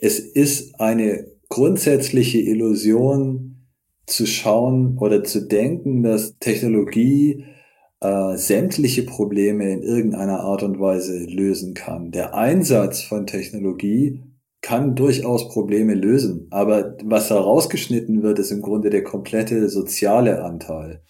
es ist eine grundsätzliche Illusion zu schauen oder zu denken, dass Technologie äh, sämtliche Probleme in irgendeiner Art und Weise lösen kann. Der Einsatz von Technologie kann durchaus Probleme lösen, aber was da rausgeschnitten wird, ist im Grunde der komplette soziale Anteil.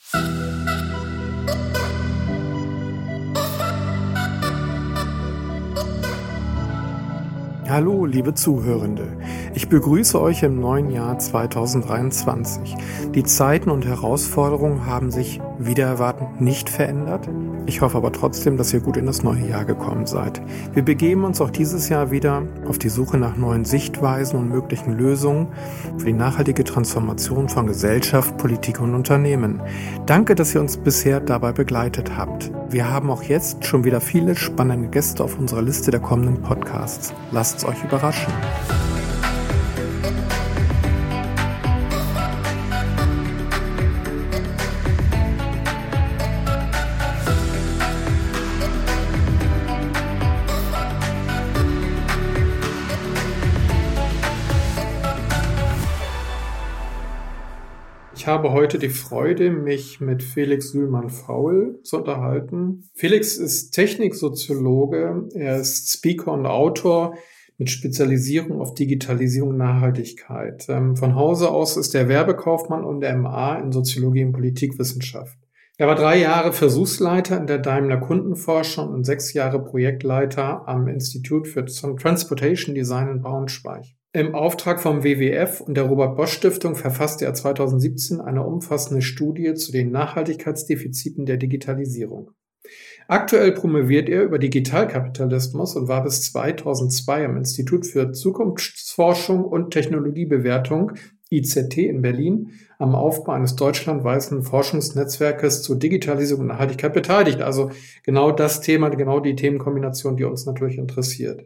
Hallo, liebe Zuhörende. Ich begrüße euch im neuen Jahr 2023. Die Zeiten und Herausforderungen haben sich wieder erwartend nicht verändert. Ich hoffe aber trotzdem, dass ihr gut in das neue Jahr gekommen seid. Wir begeben uns auch dieses Jahr wieder auf die Suche nach neuen Sichtweisen und möglichen Lösungen für die nachhaltige Transformation von Gesellschaft, Politik und Unternehmen. Danke, dass ihr uns bisher dabei begleitet habt. Wir haben auch jetzt schon wieder viele spannende Gäste auf unserer Liste der kommenden Podcasts. Lasst euch überraschen. Habe heute die Freude, mich mit Felix Sühlmann-Faul zu unterhalten. Felix ist Techniksoziologe, er ist Speaker und Autor mit Spezialisierung auf Digitalisierung und Nachhaltigkeit. Ähm, von Hause aus ist er Werbekaufmann und MA in Soziologie und Politikwissenschaft. Er war drei Jahre Versuchsleiter in der Daimler Kundenforschung und sechs Jahre Projektleiter am Institut für Transportation Design in Braunschweig. Im Auftrag vom WWF und der Robert Bosch Stiftung verfasste er 2017 eine umfassende Studie zu den Nachhaltigkeitsdefiziten der Digitalisierung. Aktuell promoviert er über Digitalkapitalismus und war bis 2002 am Institut für Zukunftsforschung und Technologiebewertung IZT in Berlin am Aufbau eines deutschlandweiten Forschungsnetzwerkes zur Digitalisierung und Nachhaltigkeit beteiligt. Also genau das Thema, genau die Themenkombination, die uns natürlich interessiert.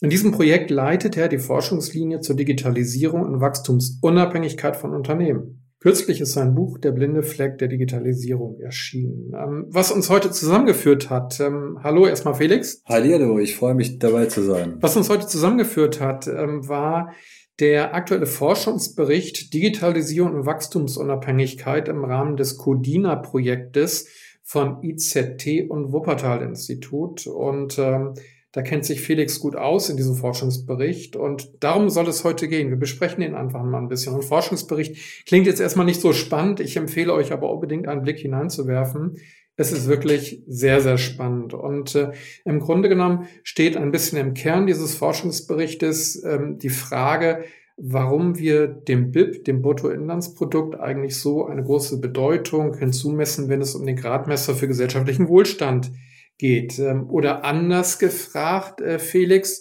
In diesem Projekt leitet er die Forschungslinie zur Digitalisierung und Wachstumsunabhängigkeit von Unternehmen. Kürzlich ist sein Buch Der blinde Fleck der Digitalisierung erschienen. Ähm, was uns heute zusammengeführt hat, ähm, hallo erstmal Felix. Hallo, ich freue mich dabei zu sein. Was uns heute zusammengeführt hat, ähm, war der aktuelle Forschungsbericht Digitalisierung und Wachstumsunabhängigkeit im Rahmen des Codina-Projektes von IZT und Wuppertal-Institut. Und ähm, da kennt sich Felix gut aus in diesem Forschungsbericht und darum soll es heute gehen. Wir besprechen den einfach mal ein bisschen. Und Forschungsbericht klingt jetzt erstmal nicht so spannend. Ich empfehle euch aber unbedingt einen Blick hineinzuwerfen. Es ist wirklich sehr, sehr spannend. Und äh, im Grunde genommen steht ein bisschen im Kern dieses Forschungsberichtes ähm, die Frage, warum wir dem BIP, dem Bruttoinlandsprodukt, eigentlich so eine große Bedeutung hinzumessen, wenn es um den Gradmesser für gesellschaftlichen Wohlstand geht. Ähm, oder anders gefragt, äh, Felix,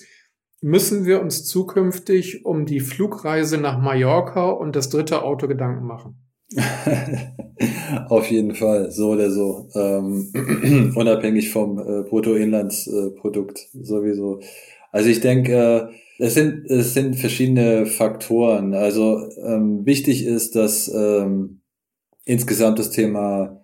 müssen wir uns zukünftig um die Flugreise nach Mallorca und das dritte Auto Gedanken machen? Auf jeden Fall, so oder so. Ähm, unabhängig vom äh, Bruttoinlandsprodukt sowieso. Also ich denke, äh, es sind, es sind verschiedene Faktoren. Also ähm, wichtig ist, dass ähm, insgesamt das Thema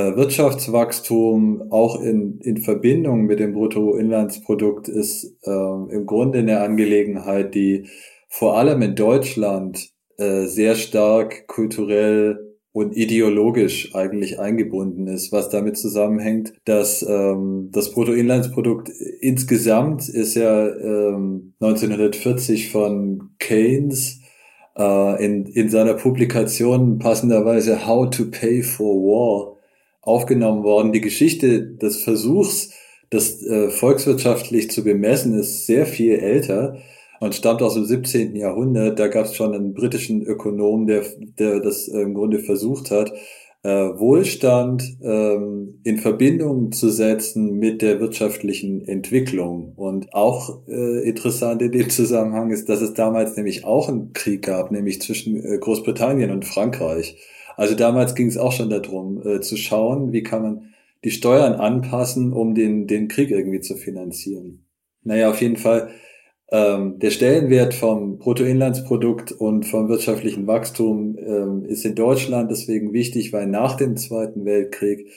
Wirtschaftswachstum auch in, in Verbindung mit dem Bruttoinlandsprodukt ist äh, im Grunde eine Angelegenheit, die vor allem in Deutschland äh, sehr stark kulturell und ideologisch eigentlich eingebunden ist, was damit zusammenhängt, dass ähm, das Bruttoinlandsprodukt insgesamt ist ja ähm, 1940 von Keynes äh, in, in seiner Publikation passenderweise How to Pay for War aufgenommen worden. Die Geschichte des Versuchs, das äh, volkswirtschaftlich zu bemessen, ist sehr viel älter und stammt aus dem 17. Jahrhundert. Da gab es schon einen britischen Ökonom, der, der das äh, im Grunde versucht hat, äh, Wohlstand ähm, in Verbindung zu setzen mit der wirtschaftlichen Entwicklung. Und auch äh, interessant in dem Zusammenhang ist, dass es damals nämlich auch einen Krieg gab, nämlich zwischen äh, Großbritannien und Frankreich. Also damals ging es auch schon darum, äh, zu schauen, wie kann man die Steuern anpassen, um den, den Krieg irgendwie zu finanzieren. Naja, auf jeden Fall, ähm, der Stellenwert vom Bruttoinlandsprodukt und vom wirtschaftlichen Wachstum ähm, ist in Deutschland deswegen wichtig, weil nach dem Zweiten Weltkrieg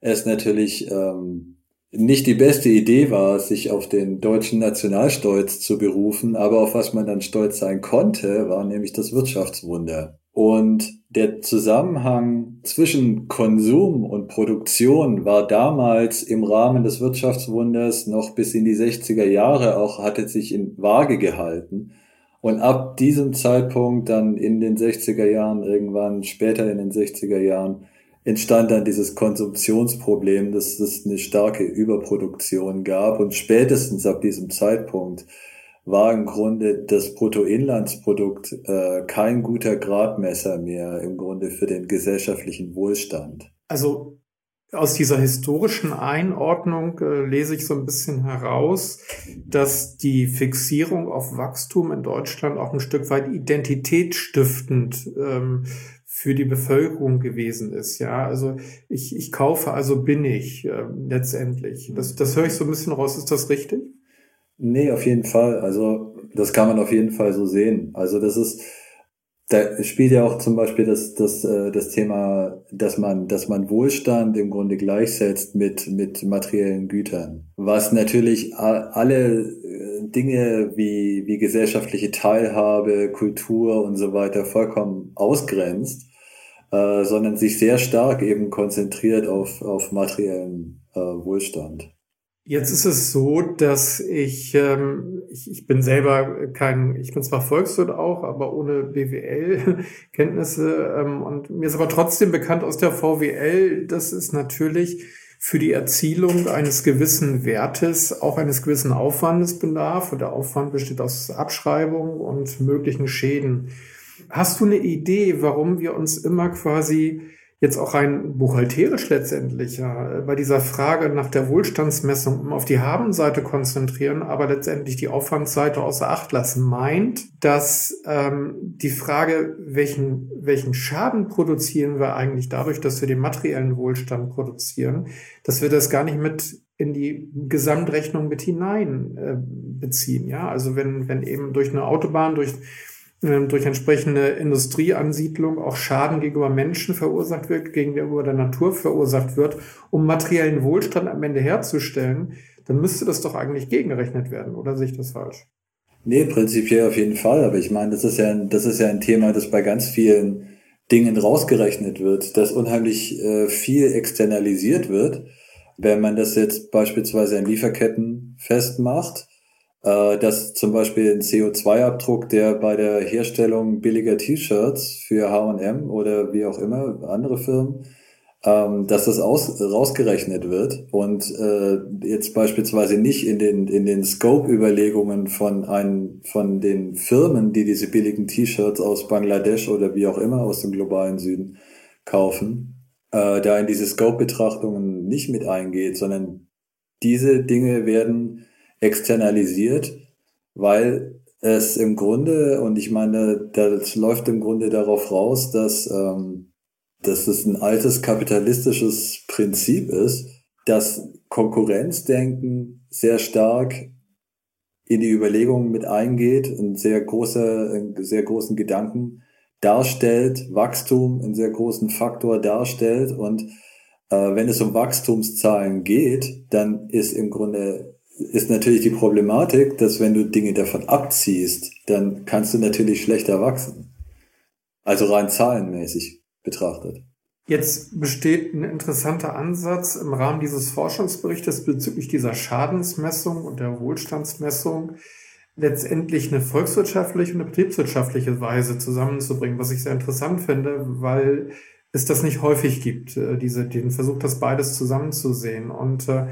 es natürlich ähm, nicht die beste Idee war, sich auf den deutschen Nationalstolz zu berufen, aber auf was man dann stolz sein konnte, war nämlich das Wirtschaftswunder. Und der Zusammenhang zwischen Konsum und Produktion war damals im Rahmen des Wirtschaftswunders noch bis in die 60er Jahre auch, hatte sich in Waage gehalten. Und ab diesem Zeitpunkt dann in den 60er Jahren, irgendwann später in den 60er Jahren, entstand dann dieses Konsumptionsproblem, dass es eine starke Überproduktion gab. Und spätestens ab diesem Zeitpunkt war im Grunde das Bruttoinlandsprodukt äh, kein guter Gradmesser mehr im Grunde für den gesellschaftlichen Wohlstand. Also aus dieser historischen Einordnung äh, lese ich so ein bisschen heraus, dass die Fixierung auf Wachstum in Deutschland auch ein Stück weit identitätsstiftend ähm, für die Bevölkerung gewesen ist. Ja, also ich, ich kaufe, also bin ich äh, letztendlich. Das, das höre ich so ein bisschen raus. Ist das richtig? Nee, auf jeden Fall. Also das kann man auf jeden Fall so sehen. Also das ist, da spielt ja auch zum Beispiel das, das, äh, das Thema, dass man, dass man Wohlstand im Grunde gleichsetzt mit, mit materiellen Gütern. Was natürlich alle äh, Dinge wie, wie gesellschaftliche Teilhabe, Kultur und so weiter vollkommen ausgrenzt äh, sondern sich sehr stark eben konzentriert auf, auf materiellen äh, Wohlstand. Jetzt ist es so, dass ich, ähm, ich, ich bin selber kein, ich bin zwar Volkswirt auch, aber ohne BWL-Kenntnisse ähm, und mir ist aber trotzdem bekannt aus der VWL, dass es natürlich für die Erzielung eines gewissen Wertes auch eines gewissen Aufwandes bedarf und der Aufwand besteht aus Abschreibung und möglichen Schäden. Hast du eine Idee, warum wir uns immer quasi jetzt auch rein buchhalterisch letztendlich ja, bei dieser Frage nach der Wohlstandsmessung auf die Habenseite konzentrieren, aber letztendlich die Aufwandsseite außer Acht lassen, meint, dass ähm, die Frage, welchen, welchen Schaden produzieren wir eigentlich dadurch, dass wir den materiellen Wohlstand produzieren, dass wir das gar nicht mit in die Gesamtrechnung mit hinein äh, beziehen. Ja, also wenn, wenn eben durch eine Autobahn, durch durch entsprechende Industrieansiedlung auch Schaden gegenüber Menschen verursacht wird, gegenüber der Natur verursacht wird, um materiellen Wohlstand am Ende herzustellen, dann müsste das doch eigentlich gegengerechnet werden, oder sehe ich das falsch? Nee, prinzipiell auf jeden Fall, aber ich meine, das ist ja, das ist ja ein Thema, das bei ganz vielen Dingen rausgerechnet wird, dass unheimlich äh, viel externalisiert wird. Wenn man das jetzt beispielsweise in Lieferketten festmacht, äh, dass zum Beispiel ein CO2-Abdruck, der bei der Herstellung billiger T-Shirts für H&M oder wie auch immer, andere Firmen, ähm, dass das aus, rausgerechnet wird und äh, jetzt beispielsweise nicht in den, in den Scope-Überlegungen von, ein, von den Firmen, die diese billigen T-Shirts aus Bangladesch oder wie auch immer aus dem globalen Süden kaufen, äh, da in diese Scope-Betrachtungen nicht mit eingeht, sondern diese Dinge werden externalisiert, weil es im Grunde, und ich meine, das läuft im Grunde darauf raus, dass, ähm, dass es ein altes kapitalistisches Prinzip ist, dass Konkurrenzdenken sehr stark in die Überlegungen mit eingeht, ein sehr großer, einen sehr großen Gedanken darstellt, Wachstum einen sehr großen Faktor darstellt. Und äh, wenn es um Wachstumszahlen geht, dann ist im Grunde ist natürlich die Problematik, dass wenn du Dinge davon abziehst, dann kannst du natürlich schlechter wachsen. Also rein zahlenmäßig betrachtet. Jetzt besteht ein interessanter Ansatz im Rahmen dieses Forschungsberichtes bezüglich dieser Schadensmessung und der Wohlstandsmessung letztendlich eine volkswirtschaftliche und eine betriebswirtschaftliche Weise zusammenzubringen, was ich sehr interessant finde, weil es das nicht häufig gibt, äh, diese, den Versuch, das beides zusammenzusehen. Und äh,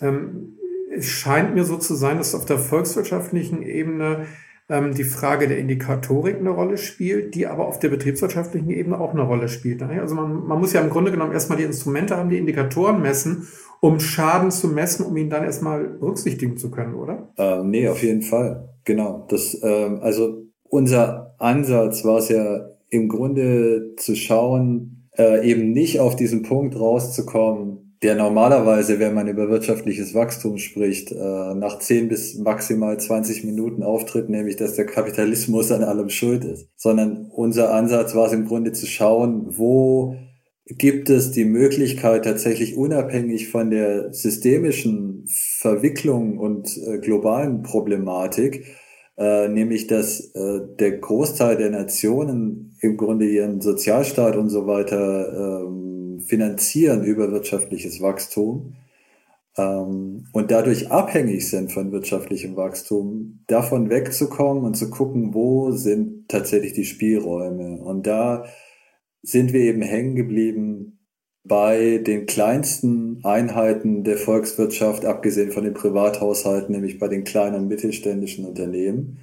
ähm, es scheint mir so zu sein, dass auf der volkswirtschaftlichen Ebene ähm, die Frage der Indikatorik eine Rolle spielt, die aber auf der betriebswirtschaftlichen Ebene auch eine Rolle spielt. Ne? Also man, man muss ja im Grunde genommen erstmal die Instrumente haben, die Indikatoren messen, um Schaden zu messen, um ihn dann erstmal berücksichtigen zu können, oder? Äh, nee, auf jeden Fall. Genau. Das, ähm, also unser Ansatz war es ja im Grunde zu schauen, äh, eben nicht auf diesen Punkt rauszukommen, der normalerweise, wenn man über wirtschaftliches Wachstum spricht, äh, nach 10 bis maximal 20 Minuten auftritt, nämlich dass der Kapitalismus an allem schuld ist. Sondern unser Ansatz war es im Grunde zu schauen, wo gibt es die Möglichkeit, tatsächlich unabhängig von der systemischen Verwicklung und äh, globalen Problematik, äh, nämlich dass der Großteil der Nationen im Grunde ihren Sozialstaat und so weiter ähm, finanzieren über wirtschaftliches Wachstum ähm, und dadurch abhängig sind von wirtschaftlichem Wachstum, davon wegzukommen und zu gucken, wo sind tatsächlich die Spielräume. Und da sind wir eben hängen geblieben bei den kleinsten Einheiten der Volkswirtschaft, abgesehen von den Privathaushalten, nämlich bei den kleinen und mittelständischen Unternehmen,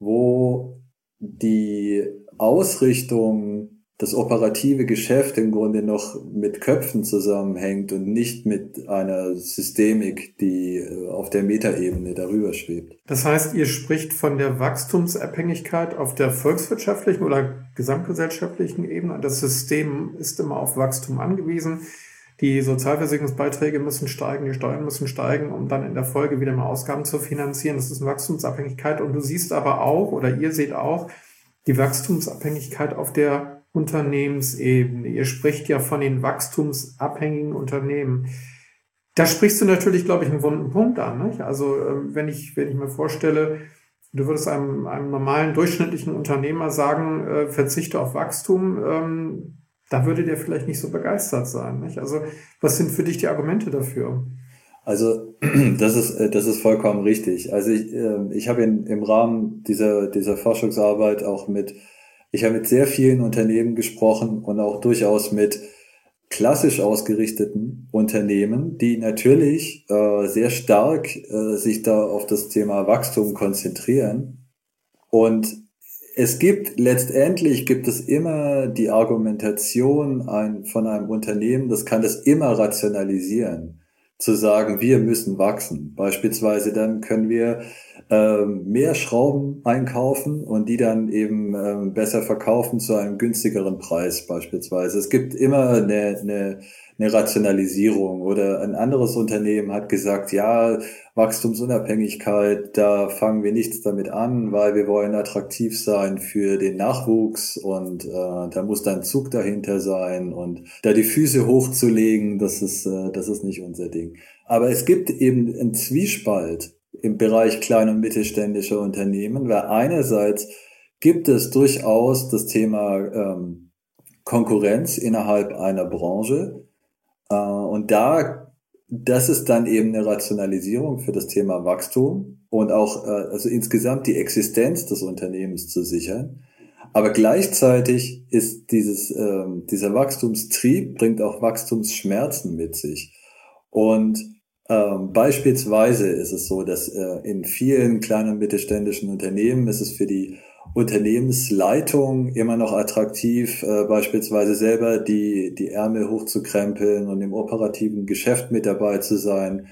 wo die Ausrichtung das operative Geschäft im Grunde noch mit Köpfen zusammenhängt und nicht mit einer Systemik, die äh, auf der Metaebene darüber schwebt. Das heißt, ihr spricht von der Wachstumsabhängigkeit auf der volkswirtschaftlichen oder gesamtgesellschaftlichen Ebene. Das System ist immer auf Wachstum angewiesen. Die Sozialversicherungsbeiträge müssen steigen, die Steuern müssen steigen, um dann in der Folge wieder mal Ausgaben zu finanzieren. Das ist eine Wachstumsabhängigkeit. Und du siehst aber auch, oder ihr seht auch, die Wachstumsabhängigkeit auf der Unternehmensebene. Ihr spricht ja von den wachstumsabhängigen Unternehmen. Da sprichst du natürlich, glaube ich, einen wunden Punkt an. Nicht? Also ähm, wenn ich, wenn ich mir vorstelle, du würdest einem, einem normalen durchschnittlichen Unternehmer sagen, äh, verzichte auf Wachstum, ähm, da würde der vielleicht nicht so begeistert sein. Nicht? Also was sind für dich die Argumente dafür? Also das ist, äh, das ist vollkommen richtig. Also ich, äh, ich habe im Rahmen dieser, dieser Forschungsarbeit auch mit ich habe mit sehr vielen Unternehmen gesprochen und auch durchaus mit klassisch ausgerichteten Unternehmen, die natürlich äh, sehr stark äh, sich da auf das Thema Wachstum konzentrieren. Und es gibt letztendlich gibt es immer die Argumentation ein, von einem Unternehmen, das kann das immer rationalisieren, zu sagen, wir müssen wachsen. Beispielsweise dann können wir ähm, mehr Schrauben einkaufen und die dann eben ähm, besser verkaufen zu einem günstigeren Preis beispielsweise. Es gibt immer eine, eine, eine Rationalisierung oder ein anderes Unternehmen hat gesagt, ja, Wachstumsunabhängigkeit, da fangen wir nichts damit an, weil wir wollen attraktiv sein für den Nachwuchs und äh, da muss dann Zug dahinter sein und da die Füße hochzulegen, das ist, äh, das ist nicht unser Ding. Aber es gibt eben einen Zwiespalt im Bereich kleiner und mittelständischer Unternehmen, weil einerseits gibt es durchaus das Thema ähm, Konkurrenz innerhalb einer Branche und da das ist dann eben eine Rationalisierung für das Thema Wachstum und auch äh, also insgesamt die Existenz des Unternehmens zu sichern. Aber gleichzeitig ist dieses ähm, dieser Wachstumstrieb bringt auch Wachstumsschmerzen mit sich und ähm, beispielsweise ist es so, dass äh, in vielen kleinen und mittelständischen Unternehmen ist es für die Unternehmensleitung immer noch attraktiv, äh, beispielsweise selber die, die Ärmel hochzukrempeln und im operativen Geschäft mit dabei zu sein,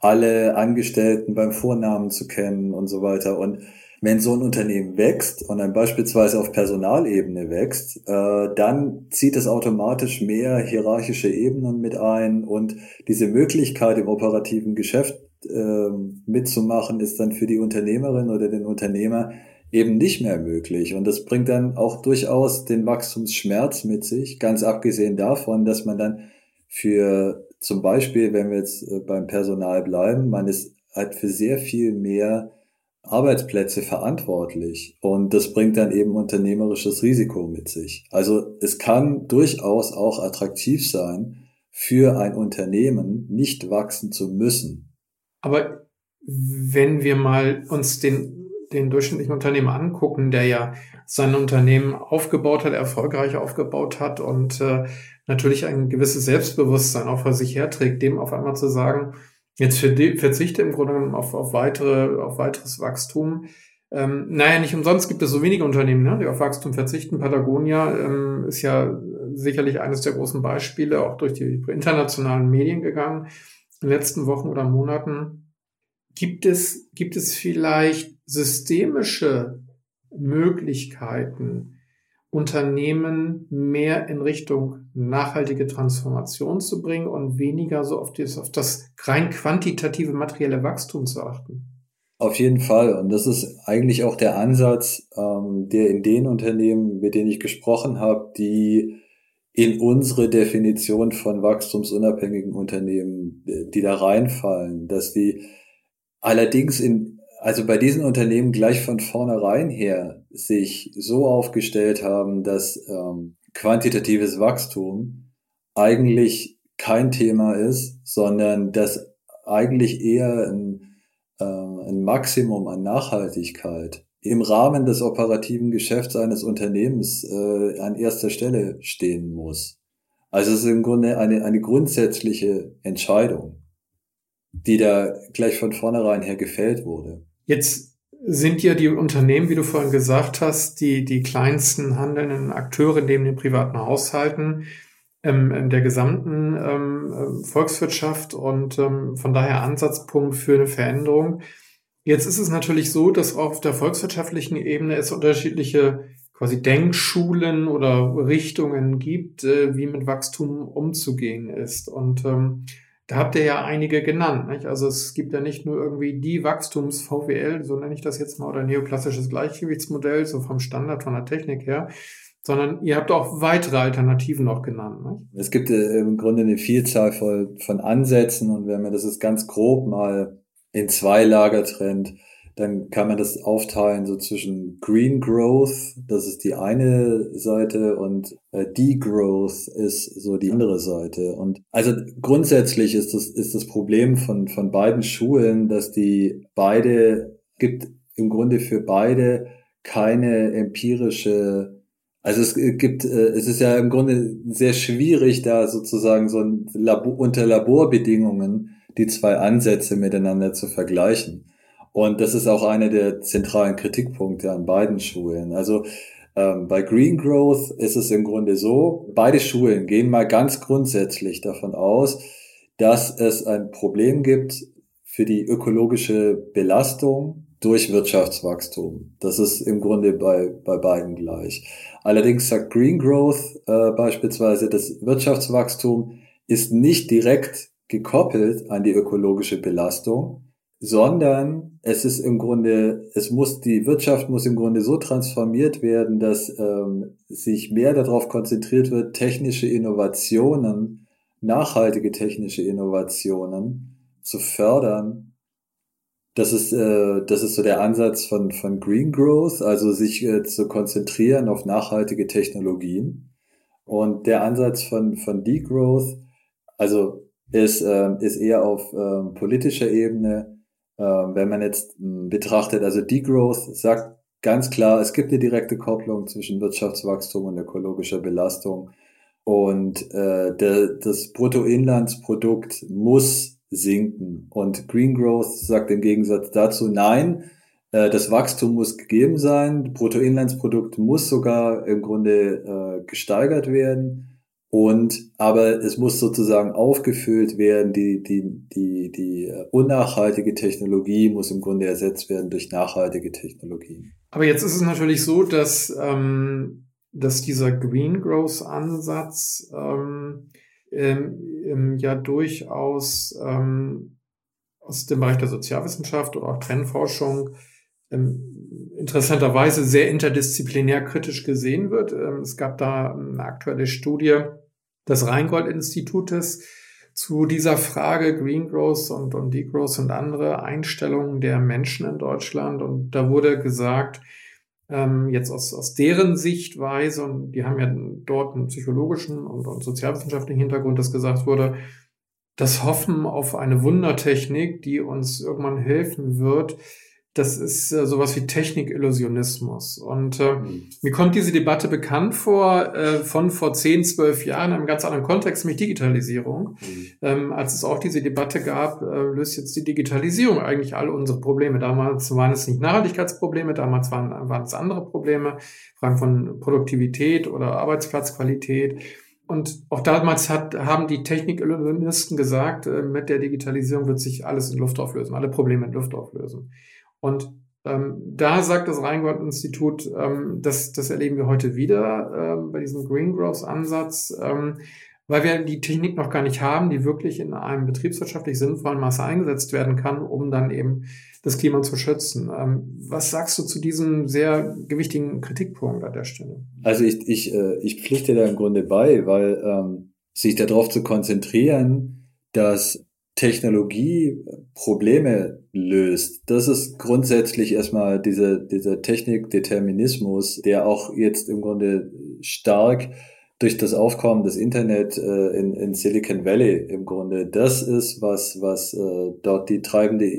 alle Angestellten beim Vornamen zu kennen und so weiter. Und wenn so ein Unternehmen wächst und dann beispielsweise auf Personalebene wächst, äh, dann zieht es automatisch mehr hierarchische Ebenen mit ein und diese Möglichkeit im operativen Geschäft äh, mitzumachen, ist dann für die Unternehmerin oder den Unternehmer eben nicht mehr möglich. Und das bringt dann auch durchaus den Wachstumsschmerz mit sich, ganz abgesehen davon, dass man dann für zum Beispiel, wenn wir jetzt äh, beim Personal bleiben, man ist halt für sehr viel mehr Arbeitsplätze verantwortlich und das bringt dann eben unternehmerisches Risiko mit sich. Also es kann durchaus auch attraktiv sein, für ein Unternehmen nicht wachsen zu müssen. Aber wenn wir mal uns den, den durchschnittlichen Unternehmer angucken, der ja sein Unternehmen aufgebaut hat, erfolgreich aufgebaut hat und äh, natürlich ein gewisses Selbstbewusstsein auch vor sich herträgt, dem auf einmal zu sagen, Jetzt verzichte im Grunde genommen auf, auf, weitere, auf weiteres Wachstum. Ähm, naja, nicht umsonst gibt es so wenige Unternehmen, ne, die auf Wachstum verzichten. Patagonia ähm, ist ja sicherlich eines der großen Beispiele, auch durch die internationalen Medien gegangen in den letzten Wochen oder Monaten. Gibt es, gibt es vielleicht systemische Möglichkeiten, Unternehmen mehr in Richtung nachhaltige Transformation zu bringen und weniger so auf das, auf das rein quantitative materielle Wachstum zu achten. Auf jeden Fall. Und das ist eigentlich auch der Ansatz, ähm, der in den Unternehmen, mit denen ich gesprochen habe, die in unsere Definition von wachstumsunabhängigen Unternehmen, die da reinfallen, dass die allerdings in, also bei diesen Unternehmen gleich von vornherein her sich so aufgestellt haben, dass ähm, quantitatives Wachstum eigentlich kein Thema ist, sondern dass eigentlich eher ein, äh, ein Maximum an Nachhaltigkeit im Rahmen des operativen Geschäfts eines Unternehmens äh, an erster Stelle stehen muss. Also es ist im Grunde eine, eine grundsätzliche Entscheidung, die da gleich von vornherein her gefällt wurde. Jetzt sind ja die Unternehmen, wie du vorhin gesagt hast, die, die kleinsten handelnden Akteure neben den privaten Haushalten ähm, in der gesamten ähm, Volkswirtschaft und ähm, von daher Ansatzpunkt für eine Veränderung. Jetzt ist es natürlich so, dass auf der volkswirtschaftlichen Ebene es unterschiedliche quasi Denkschulen oder Richtungen gibt, äh, wie mit Wachstum umzugehen ist. Und ähm, da habt ihr ja einige genannt. Nicht? Also es gibt ja nicht nur irgendwie die Wachstums-VWL, so nenne ich das jetzt mal, oder neoklassisches Gleichgewichtsmodell, so vom Standard, von der Technik her, sondern ihr habt auch weitere Alternativen noch genannt. Nicht? Es gibt äh, im Grunde eine Vielzahl von, Ansätzen und wenn man das ist ganz grob mal in zwei Lager trennt, dann kann man das aufteilen so zwischen Green Growth, das ist die eine Seite, und äh, Degrowth ist so die andere Seite. Und also grundsätzlich ist das, ist das Problem von, von beiden Schulen, dass die beide, gibt im Grunde für beide keine empirische also es gibt, äh, es ist ja im Grunde sehr schwierig, da sozusagen so ein Labor, unter Laborbedingungen die zwei Ansätze miteinander zu vergleichen. Und das ist auch einer der zentralen Kritikpunkte an beiden Schulen. Also ähm, bei Green Growth ist es im Grunde so, beide Schulen gehen mal ganz grundsätzlich davon aus, dass es ein Problem gibt für die ökologische Belastung durch Wirtschaftswachstum. Das ist im Grunde bei, bei beiden gleich. Allerdings sagt Green Growth äh, beispielsweise, das Wirtschaftswachstum ist nicht direkt gekoppelt an die ökologische Belastung, sondern es ist im Grunde, es muss, die Wirtschaft muss im Grunde so transformiert werden, dass ähm, sich mehr darauf konzentriert wird, technische Innovationen, nachhaltige technische Innovationen zu fördern. Das ist, äh, das ist so der Ansatz von, von Green Growth, also sich äh, zu konzentrieren auf nachhaltige Technologien. Und der Ansatz von, von Degrowth, also ist, äh, ist eher auf äh, politischer Ebene, wenn man jetzt äh, betrachtet, also Degrowth sagt ganz klar, es gibt eine direkte Kopplung zwischen Wirtschaftswachstum und ökologischer Belastung. Und äh, der, das Bruttoinlandsprodukt muss sinken. Und Green Growth sagt im Gegensatz dazu, nein, äh, das Wachstum muss gegeben sein, Bruttoinlandsprodukt muss sogar im Grunde äh, gesteigert werden. Und aber es muss sozusagen aufgefüllt werden, die, die, die, die unnachhaltige Technologie muss im Grunde ersetzt werden durch nachhaltige Technologien. Aber jetzt ist es natürlich so, dass, ähm, dass dieser Green Growth Ansatz ähm, ähm, ja durchaus ähm, aus dem Bereich der Sozialwissenschaft oder auch Trendforschung ähm, interessanterweise sehr interdisziplinär kritisch gesehen wird. Ähm, es gab da eine aktuelle Studie des Rheingold-Institutes zu dieser Frage Green Growth und, und Degrowth und andere Einstellungen der Menschen in Deutschland. Und da wurde gesagt, ähm, jetzt aus, aus deren Sichtweise, und die haben ja dort einen psychologischen und, und sozialwissenschaftlichen Hintergrund, dass gesagt wurde, das Hoffen auf eine Wundertechnik, die uns irgendwann helfen wird, das ist äh, sowas wie Technikillusionismus. Und äh, mhm. mir kommt diese Debatte bekannt vor, äh, von vor 10, 12 Jahren, in einem ganz anderen Kontext, nämlich Digitalisierung. Mhm. Ähm, als es auch diese Debatte gab, äh, löst jetzt die Digitalisierung eigentlich alle unsere Probleme. Damals waren es nicht Nachhaltigkeitsprobleme, damals waren, waren es andere Probleme, Fragen von Produktivität oder Arbeitsplatzqualität. Und auch damals hat, haben die Technikillusionisten gesagt, äh, mit der Digitalisierung wird sich alles in Luft auflösen, alle Probleme in Luft auflösen. Und ähm, da sagt das Rheingold-Institut, ähm, das, das erleben wir heute wieder ähm, bei diesem Green Growth-Ansatz. Ähm, weil wir die Technik noch gar nicht haben, die wirklich in einem betriebswirtschaftlich sinnvollen Maße eingesetzt werden kann, um dann eben das Klima zu schützen. Ähm, was sagst du zu diesem sehr gewichtigen Kritikpunkt an der Stelle? Also ich, ich, äh, ich pflichte da im Grunde bei, weil ähm, sich darauf zu konzentrieren, dass Technologie Probleme löst. Das ist grundsätzlich erstmal dieser, dieser Technikdeterminismus, der auch jetzt im Grunde stark durch das Aufkommen des Internet äh, in, in Silicon Valley im Grunde das ist, was, was äh, dort die treibende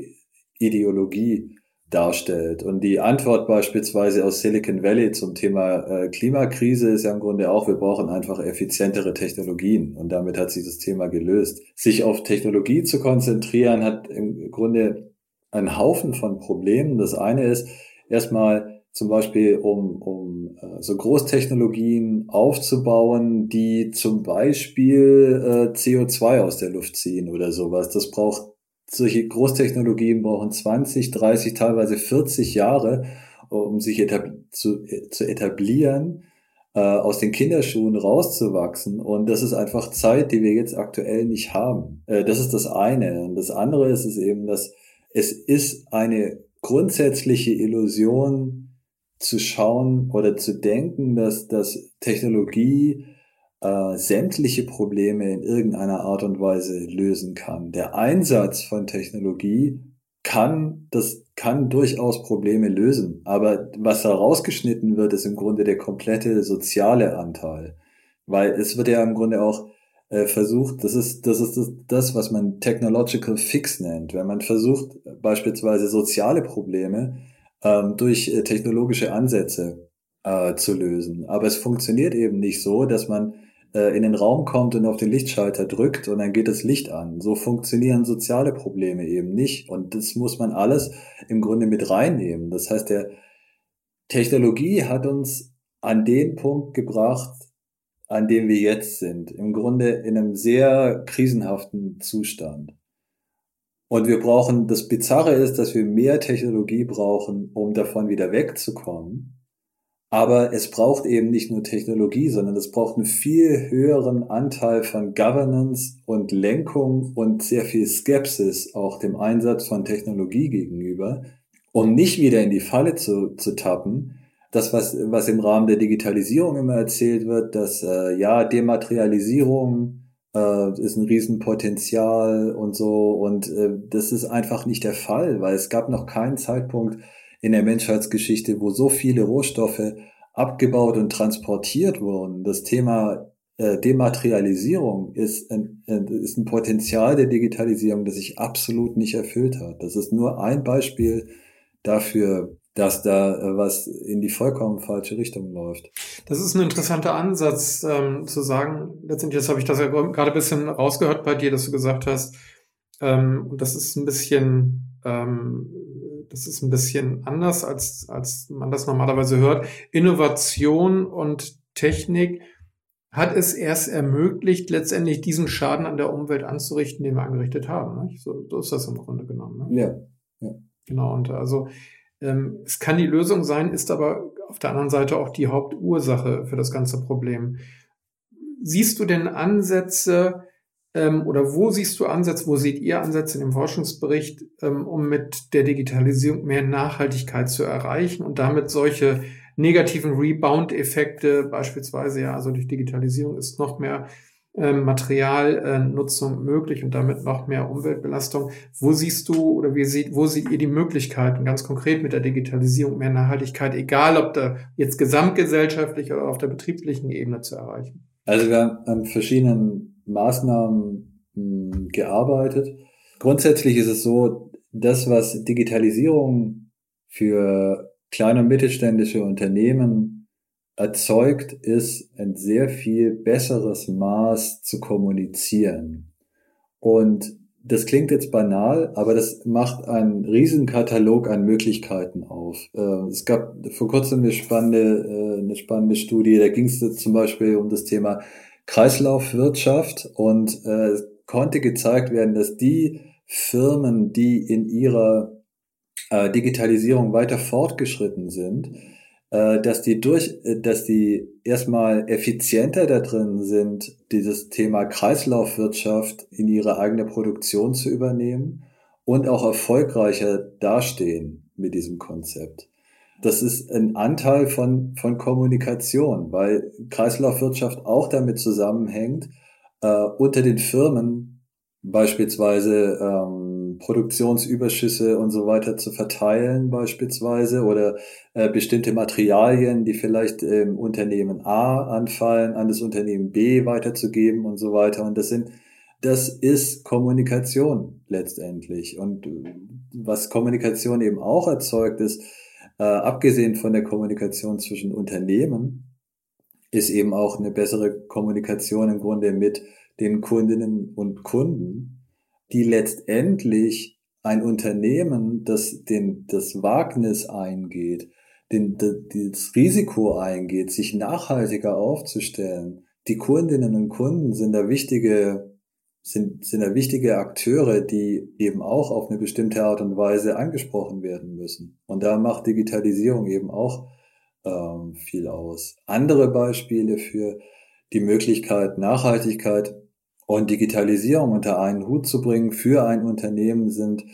Ideologie darstellt. Und die Antwort beispielsweise aus Silicon Valley zum Thema äh, Klimakrise ist ja im Grunde auch, wir brauchen einfach effizientere Technologien. Und damit hat sich das Thema gelöst. Sich auf Technologie zu konzentrieren, hat im Grunde einen Haufen von Problemen. Das eine ist erstmal zum Beispiel, um, um äh, so Großtechnologien aufzubauen, die zum Beispiel äh, CO2 aus der Luft ziehen oder sowas. Das braucht solche Großtechnologien brauchen 20, 30, teilweise 40 Jahre, um sich etab zu, zu etablieren, äh, aus den Kinderschuhen rauszuwachsen. Und das ist einfach Zeit, die wir jetzt aktuell nicht haben. Äh, das ist das eine. Und das andere ist es eben, dass es ist eine grundsätzliche Illusion zu schauen oder zu denken, dass, dass Technologie äh, sämtliche Probleme in irgendeiner Art und Weise lösen kann. Der Einsatz von Technologie kann, das kann durchaus Probleme lösen. Aber was da rausgeschnitten wird, ist im Grunde der komplette soziale Anteil. Weil es wird ja im Grunde auch äh, versucht, das ist, das ist das, was man Technological Fix nennt. Wenn man versucht, beispielsweise soziale Probleme ähm, durch äh, technologische Ansätze äh, zu lösen. Aber es funktioniert eben nicht so, dass man äh, in den Raum kommt und auf den Lichtschalter drückt und dann geht das Licht an. So funktionieren soziale Probleme eben nicht. Und das muss man alles im Grunde mit reinnehmen. Das heißt, der Technologie hat uns an den Punkt gebracht, an dem wir jetzt sind. Im Grunde in einem sehr krisenhaften Zustand. Und wir brauchen, das Bizarre ist, dass wir mehr Technologie brauchen, um davon wieder wegzukommen. Aber es braucht eben nicht nur Technologie, sondern es braucht einen viel höheren Anteil von Governance und Lenkung und sehr viel Skepsis auch dem Einsatz von Technologie gegenüber, um nicht wieder in die Falle zu, zu tappen. Das, was, was im Rahmen der Digitalisierung immer erzählt wird, dass äh, ja, Dematerialisierung äh, ist ein Riesenpotenzial und so. Und äh, das ist einfach nicht der Fall, weil es gab noch keinen Zeitpunkt, in der Menschheitsgeschichte, wo so viele Rohstoffe abgebaut und transportiert wurden. Das Thema äh, Dematerialisierung ist ein, ist ein Potenzial der Digitalisierung, das sich absolut nicht erfüllt hat. Das ist nur ein Beispiel dafür, dass da äh, was in die vollkommen falsche Richtung läuft. Das ist ein interessanter Ansatz, ähm, zu sagen, letztendlich, jetzt habe ich das ja gerade ein bisschen rausgehört bei dir, dass du gesagt hast, ähm, das ist ein bisschen ähm, das ist ein bisschen anders, als, als man das normalerweise hört. Innovation und Technik hat es erst ermöglicht, letztendlich diesen Schaden an der Umwelt anzurichten, den wir angerichtet haben. Nicht? So, so ist das im Grunde genommen. Ne? Ja, ja. Genau, und also ähm, es kann die Lösung sein, ist aber auf der anderen Seite auch die Hauptursache für das ganze Problem. Siehst du denn Ansätze, ähm, oder wo siehst du Ansätze, wo seht ihr Ansätze in dem Forschungsbericht, ähm, um mit der Digitalisierung mehr Nachhaltigkeit zu erreichen und damit solche negativen Rebound-Effekte beispielsweise, ja, also durch Digitalisierung ist noch mehr ähm, Materialnutzung äh, möglich und damit noch mehr Umweltbelastung. Wo siehst du oder wie seht, wo seht ihr die Möglichkeiten ganz konkret mit der Digitalisierung mehr Nachhaltigkeit, egal ob da jetzt gesamtgesellschaftlich oder auf der betrieblichen Ebene zu erreichen? Also wir haben an verschiedenen Maßnahmen hm, gearbeitet. Grundsätzlich ist es so, das, was Digitalisierung für kleine und mittelständische Unternehmen erzeugt, ist ein sehr viel besseres Maß zu kommunizieren. Und das klingt jetzt banal, aber das macht einen riesen Katalog an Möglichkeiten auf. Äh, es gab vor kurzem eine spannende, äh, eine spannende Studie, da ging es zum Beispiel um das Thema Kreislaufwirtschaft und äh, konnte gezeigt werden, dass die Firmen, die in ihrer äh, Digitalisierung weiter fortgeschritten sind, äh, dass die durch, äh, dass die erstmal effizienter da drin sind, dieses Thema Kreislaufwirtschaft in ihre eigene Produktion zu übernehmen und auch erfolgreicher dastehen mit diesem Konzept. Das ist ein Anteil von, von Kommunikation, weil Kreislaufwirtschaft auch damit zusammenhängt, äh, unter den Firmen beispielsweise ähm, Produktionsüberschüsse und so weiter zu verteilen beispielsweise oder äh, bestimmte Materialien, die vielleicht im Unternehmen A anfallen, an das Unternehmen B weiterzugeben und so weiter. Und das sind das ist Kommunikation letztendlich. Und was Kommunikation eben auch erzeugt, ist, äh, abgesehen von der Kommunikation zwischen Unternehmen, ist eben auch eine bessere Kommunikation im Grunde mit den Kundinnen und Kunden, die letztendlich ein Unternehmen, das den, das Wagnis eingeht, den, das Risiko eingeht, sich nachhaltiger aufzustellen. Die Kundinnen und Kunden sind da wichtige sind, sind da wichtige Akteure, die eben auch auf eine bestimmte Art und Weise angesprochen werden müssen. Und da macht Digitalisierung eben auch ähm, viel aus. Andere Beispiele für die Möglichkeit, Nachhaltigkeit und Digitalisierung unter einen Hut zu bringen für ein Unternehmen sind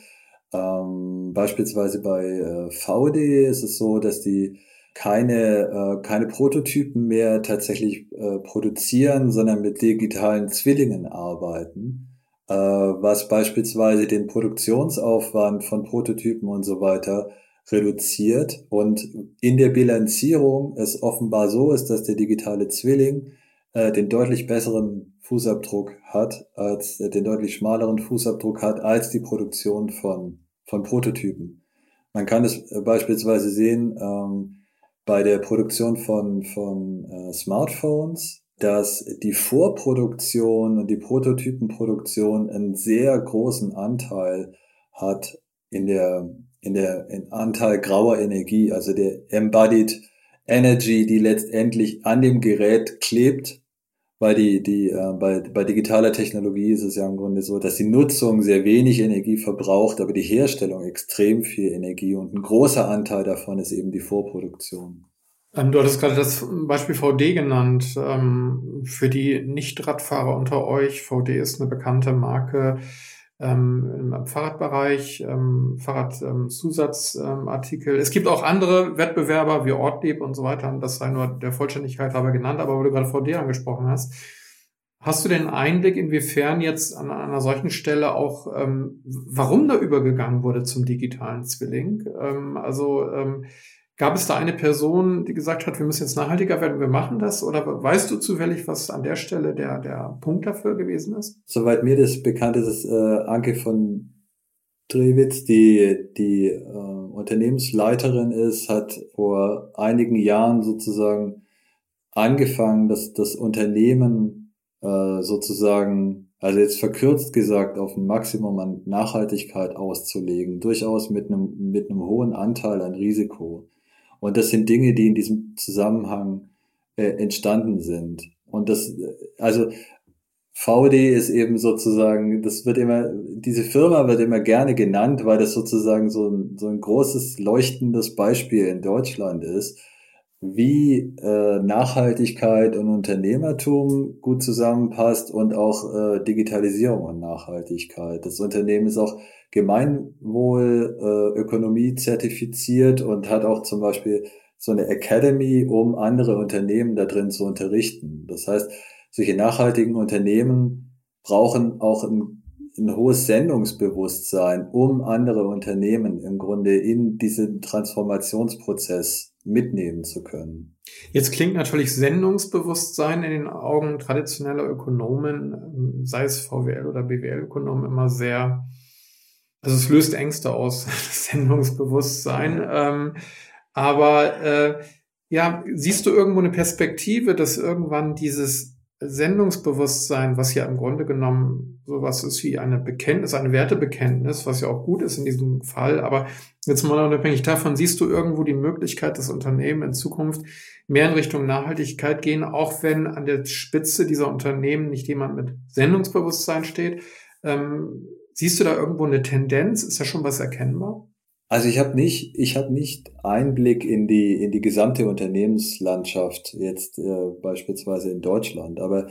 ähm, beispielsweise bei äh, VD ist es so, dass die keine, äh, keine Prototypen mehr tatsächlich äh, produzieren, sondern mit digitalen Zwillingen arbeiten, äh, was beispielsweise den Produktionsaufwand von Prototypen und so weiter reduziert und in der Bilanzierung es offenbar so ist, dass der digitale Zwilling äh, den deutlich besseren Fußabdruck hat, als äh, den deutlich schmaleren Fußabdruck hat als die Produktion von, von Prototypen. Man kann es äh, beispielsweise sehen, ähm, bei der Produktion von, von äh, Smartphones, dass die Vorproduktion und die Prototypenproduktion einen sehr großen Anteil hat in der, in der in Anteil grauer Energie, also der Embodied Energy, die letztendlich an dem Gerät klebt weil die, die, äh, bei, bei digitaler Technologie ist es ja im Grunde so, dass die Nutzung sehr wenig Energie verbraucht, aber die Herstellung extrem viel Energie und ein großer Anteil davon ist eben die Vorproduktion. Ähm, du hattest gerade das Beispiel VD genannt. Ähm, für die Nicht-Radfahrer unter euch, VD ist eine bekannte Marke ähm, im Fahrradbereich, ähm, Fahrradzusatzartikel. Ähm, es gibt auch andere Wettbewerber wie Ortlieb und so weiter. Das sei nur der Vollständigkeit halber genannt, aber wo du gerade VD angesprochen hast. Hast du den Einblick, inwiefern jetzt an, an einer solchen Stelle auch, ähm, warum da übergegangen wurde zum digitalen Zwilling? Ähm, also ähm, Gab es da eine Person, die gesagt hat, wir müssen jetzt nachhaltiger werden, wir machen das? Oder weißt du zufällig, was an der Stelle der, der Punkt dafür gewesen ist? Soweit mir das bekannt ist, ist äh, Anke von Drewitz, die, die äh, Unternehmensleiterin ist, hat vor einigen Jahren sozusagen angefangen, dass das Unternehmen äh, sozusagen, also jetzt verkürzt gesagt, auf ein Maximum an Nachhaltigkeit auszulegen, durchaus mit einem, mit einem hohen Anteil an Risiko. Und das sind Dinge, die in diesem Zusammenhang äh, entstanden sind. Und das, also VD ist eben sozusagen, das wird immer, diese Firma wird immer gerne genannt, weil das sozusagen so ein, so ein großes leuchtendes Beispiel in Deutschland ist, wie äh, Nachhaltigkeit und Unternehmertum gut zusammenpasst und auch äh, Digitalisierung und Nachhaltigkeit. Das Unternehmen ist auch Gemeinwohlökonomie zertifiziert und hat auch zum Beispiel so eine Academy, um andere Unternehmen da drin zu unterrichten. Das heißt, solche nachhaltigen Unternehmen brauchen auch ein, ein hohes Sendungsbewusstsein, um andere Unternehmen im Grunde in diesen Transformationsprozess mitnehmen zu können. Jetzt klingt natürlich Sendungsbewusstsein in den Augen traditioneller Ökonomen, sei es VWL oder BWL-Ökonomen, immer sehr also es löst Ängste aus, das Sendungsbewusstsein. Ähm, aber äh, ja, siehst du irgendwo eine Perspektive, dass irgendwann dieses Sendungsbewusstsein, was ja im Grunde genommen sowas ist wie eine Bekenntnis, eine Wertebekenntnis, was ja auch gut ist in diesem Fall, aber jetzt mal unabhängig davon, siehst du irgendwo die Möglichkeit, dass Unternehmen in Zukunft mehr in Richtung Nachhaltigkeit gehen, auch wenn an der Spitze dieser Unternehmen nicht jemand mit Sendungsbewusstsein steht. Ähm, Siehst du da irgendwo eine Tendenz? Ist da schon was erkennbar? Also ich habe nicht, ich habe nicht Einblick in die in die gesamte Unternehmenslandschaft jetzt äh, beispielsweise in Deutschland, aber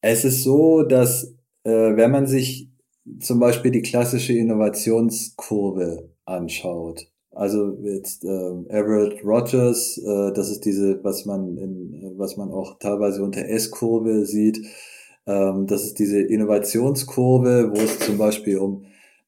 es ist so, dass äh, wenn man sich zum Beispiel die klassische Innovationskurve anschaut, also jetzt äh, Everett Rogers, äh, das ist diese, was man in, was man auch teilweise unter S-Kurve sieht. Ähm, das ist diese Innovationskurve, wo es zum Beispiel um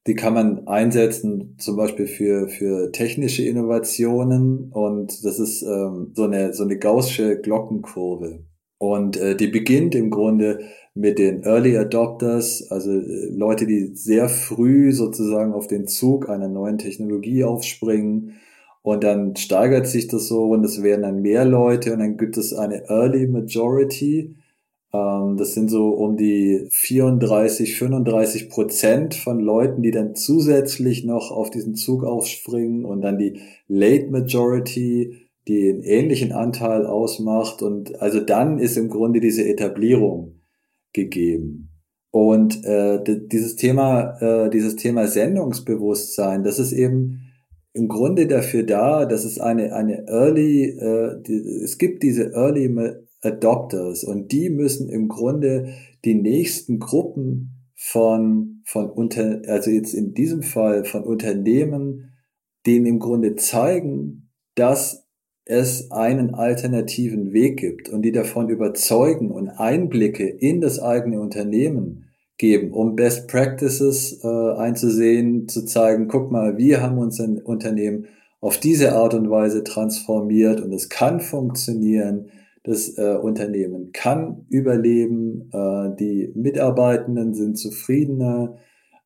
die kann man einsetzen, zum Beispiel für, für technische Innovationen. Und das ist ähm, so eine, so eine gaußsche Glockenkurve. Und äh, die beginnt im Grunde mit den Early Adopters, also äh, Leute, die sehr früh sozusagen auf den Zug einer neuen Technologie aufspringen. Und dann steigert sich das so und es werden dann mehr Leute und dann gibt es eine Early Majority, das sind so um die 34, 35 Prozent von Leuten, die dann zusätzlich noch auf diesen Zug aufspringen und dann die Late Majority, die einen ähnlichen Anteil ausmacht. Und also dann ist im Grunde diese Etablierung gegeben. Und äh, dieses Thema, äh, dieses Thema Sendungsbewusstsein, das ist eben im Grunde dafür da, dass es eine eine Early, äh, die, es gibt diese Early Adopters. Und die müssen im Grunde die nächsten Gruppen von, von unter, also jetzt in diesem Fall von Unternehmen, denen im Grunde zeigen, dass es einen alternativen Weg gibt und die davon überzeugen und Einblicke in das eigene Unternehmen geben, um Best Practices äh, einzusehen, zu zeigen, guck mal, wir haben unser Unternehmen auf diese Art und Weise transformiert und es kann funktionieren das äh, Unternehmen kann überleben, äh, die Mitarbeitenden sind zufriedener.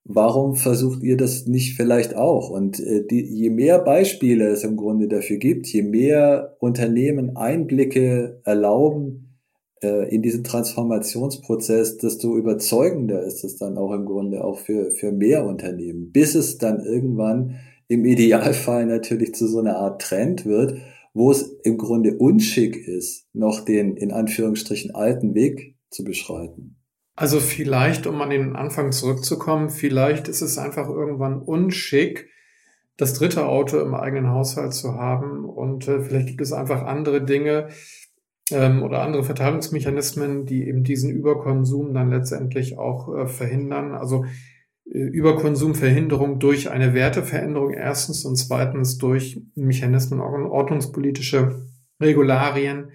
Warum versucht ihr das nicht vielleicht auch? Und äh, die, je mehr Beispiele es im Grunde dafür gibt, je mehr Unternehmen Einblicke erlauben äh, in diesen Transformationsprozess, desto überzeugender ist es dann auch im Grunde auch für, für mehr Unternehmen, bis es dann irgendwann im Idealfall natürlich zu so einer Art Trend wird, wo es im Grunde unschick ist, noch den in Anführungsstrichen alten Weg zu beschreiten. Also vielleicht, um an den Anfang zurückzukommen, vielleicht ist es einfach irgendwann unschick, das dritte Auto im eigenen Haushalt zu haben und äh, vielleicht gibt es einfach andere Dinge ähm, oder andere Verteilungsmechanismen, die eben diesen Überkonsum dann letztendlich auch äh, verhindern. Also Überkonsumverhinderung durch eine Werteveränderung erstens und zweitens durch Mechanismen, ordnungspolitische Regularien,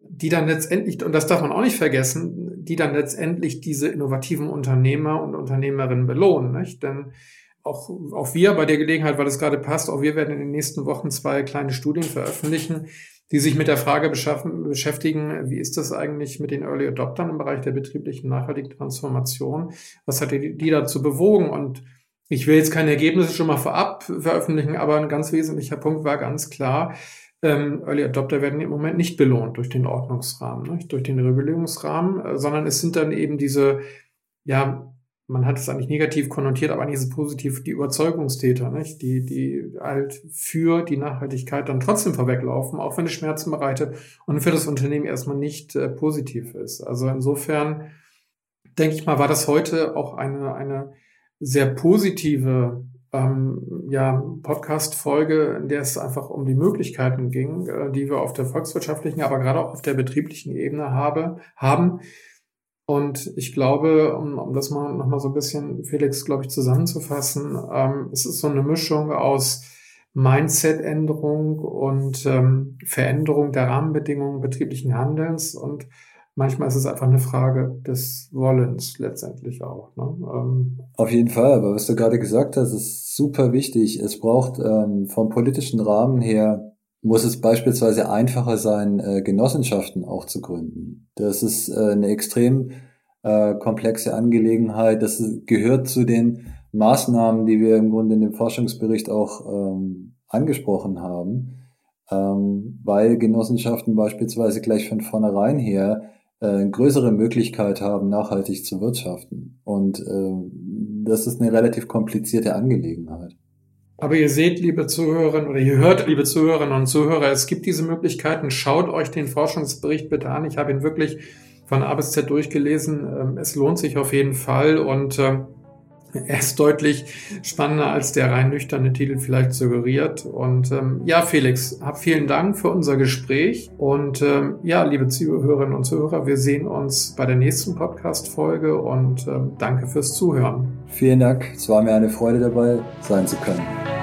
die dann letztendlich, und das darf man auch nicht vergessen, die dann letztendlich diese innovativen Unternehmer und Unternehmerinnen belohnen. Nicht? Denn auch, auch wir bei der Gelegenheit, weil es gerade passt, auch wir werden in den nächsten Wochen zwei kleine Studien veröffentlichen, die sich mit der Frage beschäftigen, wie ist das eigentlich mit den Early Adoptern im Bereich der betrieblichen nachhaltigen Transformation? Was hat die, dazu bewogen? Und ich will jetzt keine Ergebnisse schon mal vorab veröffentlichen, aber ein ganz wesentlicher Punkt war ganz klar, ähm, Early Adopter werden im Moment nicht belohnt durch den Ordnungsrahmen, durch den Regulierungsrahmen, äh, sondern es sind dann eben diese ja, man hat es eigentlich negativ konnotiert, aber eigentlich ist es positiv, die Überzeugungstäter, nicht? Die, die halt für die Nachhaltigkeit dann trotzdem vorweglaufen, auch wenn es Schmerzen bereitet und für das Unternehmen erstmal nicht äh, positiv ist. Also insofern denke ich mal, war das heute auch eine, eine sehr positive ähm, ja, Podcast-Folge, in der es einfach um die Möglichkeiten ging, äh, die wir auf der volkswirtschaftlichen, aber gerade auch auf der betrieblichen Ebene habe, haben und ich glaube, um, um das mal nochmal so ein bisschen, Felix, glaube ich, zusammenzufassen, ähm, es ist so eine Mischung aus Mindset-Änderung und ähm, Veränderung der Rahmenbedingungen betrieblichen Handelns und manchmal ist es einfach eine Frage des Wollens letztendlich auch. Ne? Ähm, Auf jeden Fall, aber was du gerade gesagt hast, ist super wichtig. Es braucht ähm, vom politischen Rahmen her muss es beispielsweise einfacher sein, äh, Genossenschaften auch zu gründen. Das ist äh, eine extrem äh, komplexe Angelegenheit. Das gehört zu den Maßnahmen, die wir im Grunde in dem Forschungsbericht auch ähm, angesprochen haben, ähm, weil Genossenschaften beispielsweise gleich von vornherein her äh, größere Möglichkeit haben, nachhaltig zu wirtschaften. Und äh, das ist eine relativ komplizierte Angelegenheit. Aber ihr seht, liebe Zuhörerinnen, oder ihr hört, liebe Zuhörerinnen und Zuhörer, es gibt diese Möglichkeiten. Schaut euch den Forschungsbericht bitte an. Ich habe ihn wirklich von A bis Z durchgelesen. Ähm, es lohnt sich auf jeden Fall. Und ähm, er ist deutlich spannender, als der rein nüchterne Titel vielleicht suggeriert. Und ähm, ja, Felix, hab vielen Dank für unser Gespräch. Und ähm, ja, liebe Zuhörerinnen und Zuhörer, wir sehen uns bei der nächsten Podcast-Folge und ähm, danke fürs Zuhören. Vielen Dank. Es war mir eine Freude dabei sein zu können.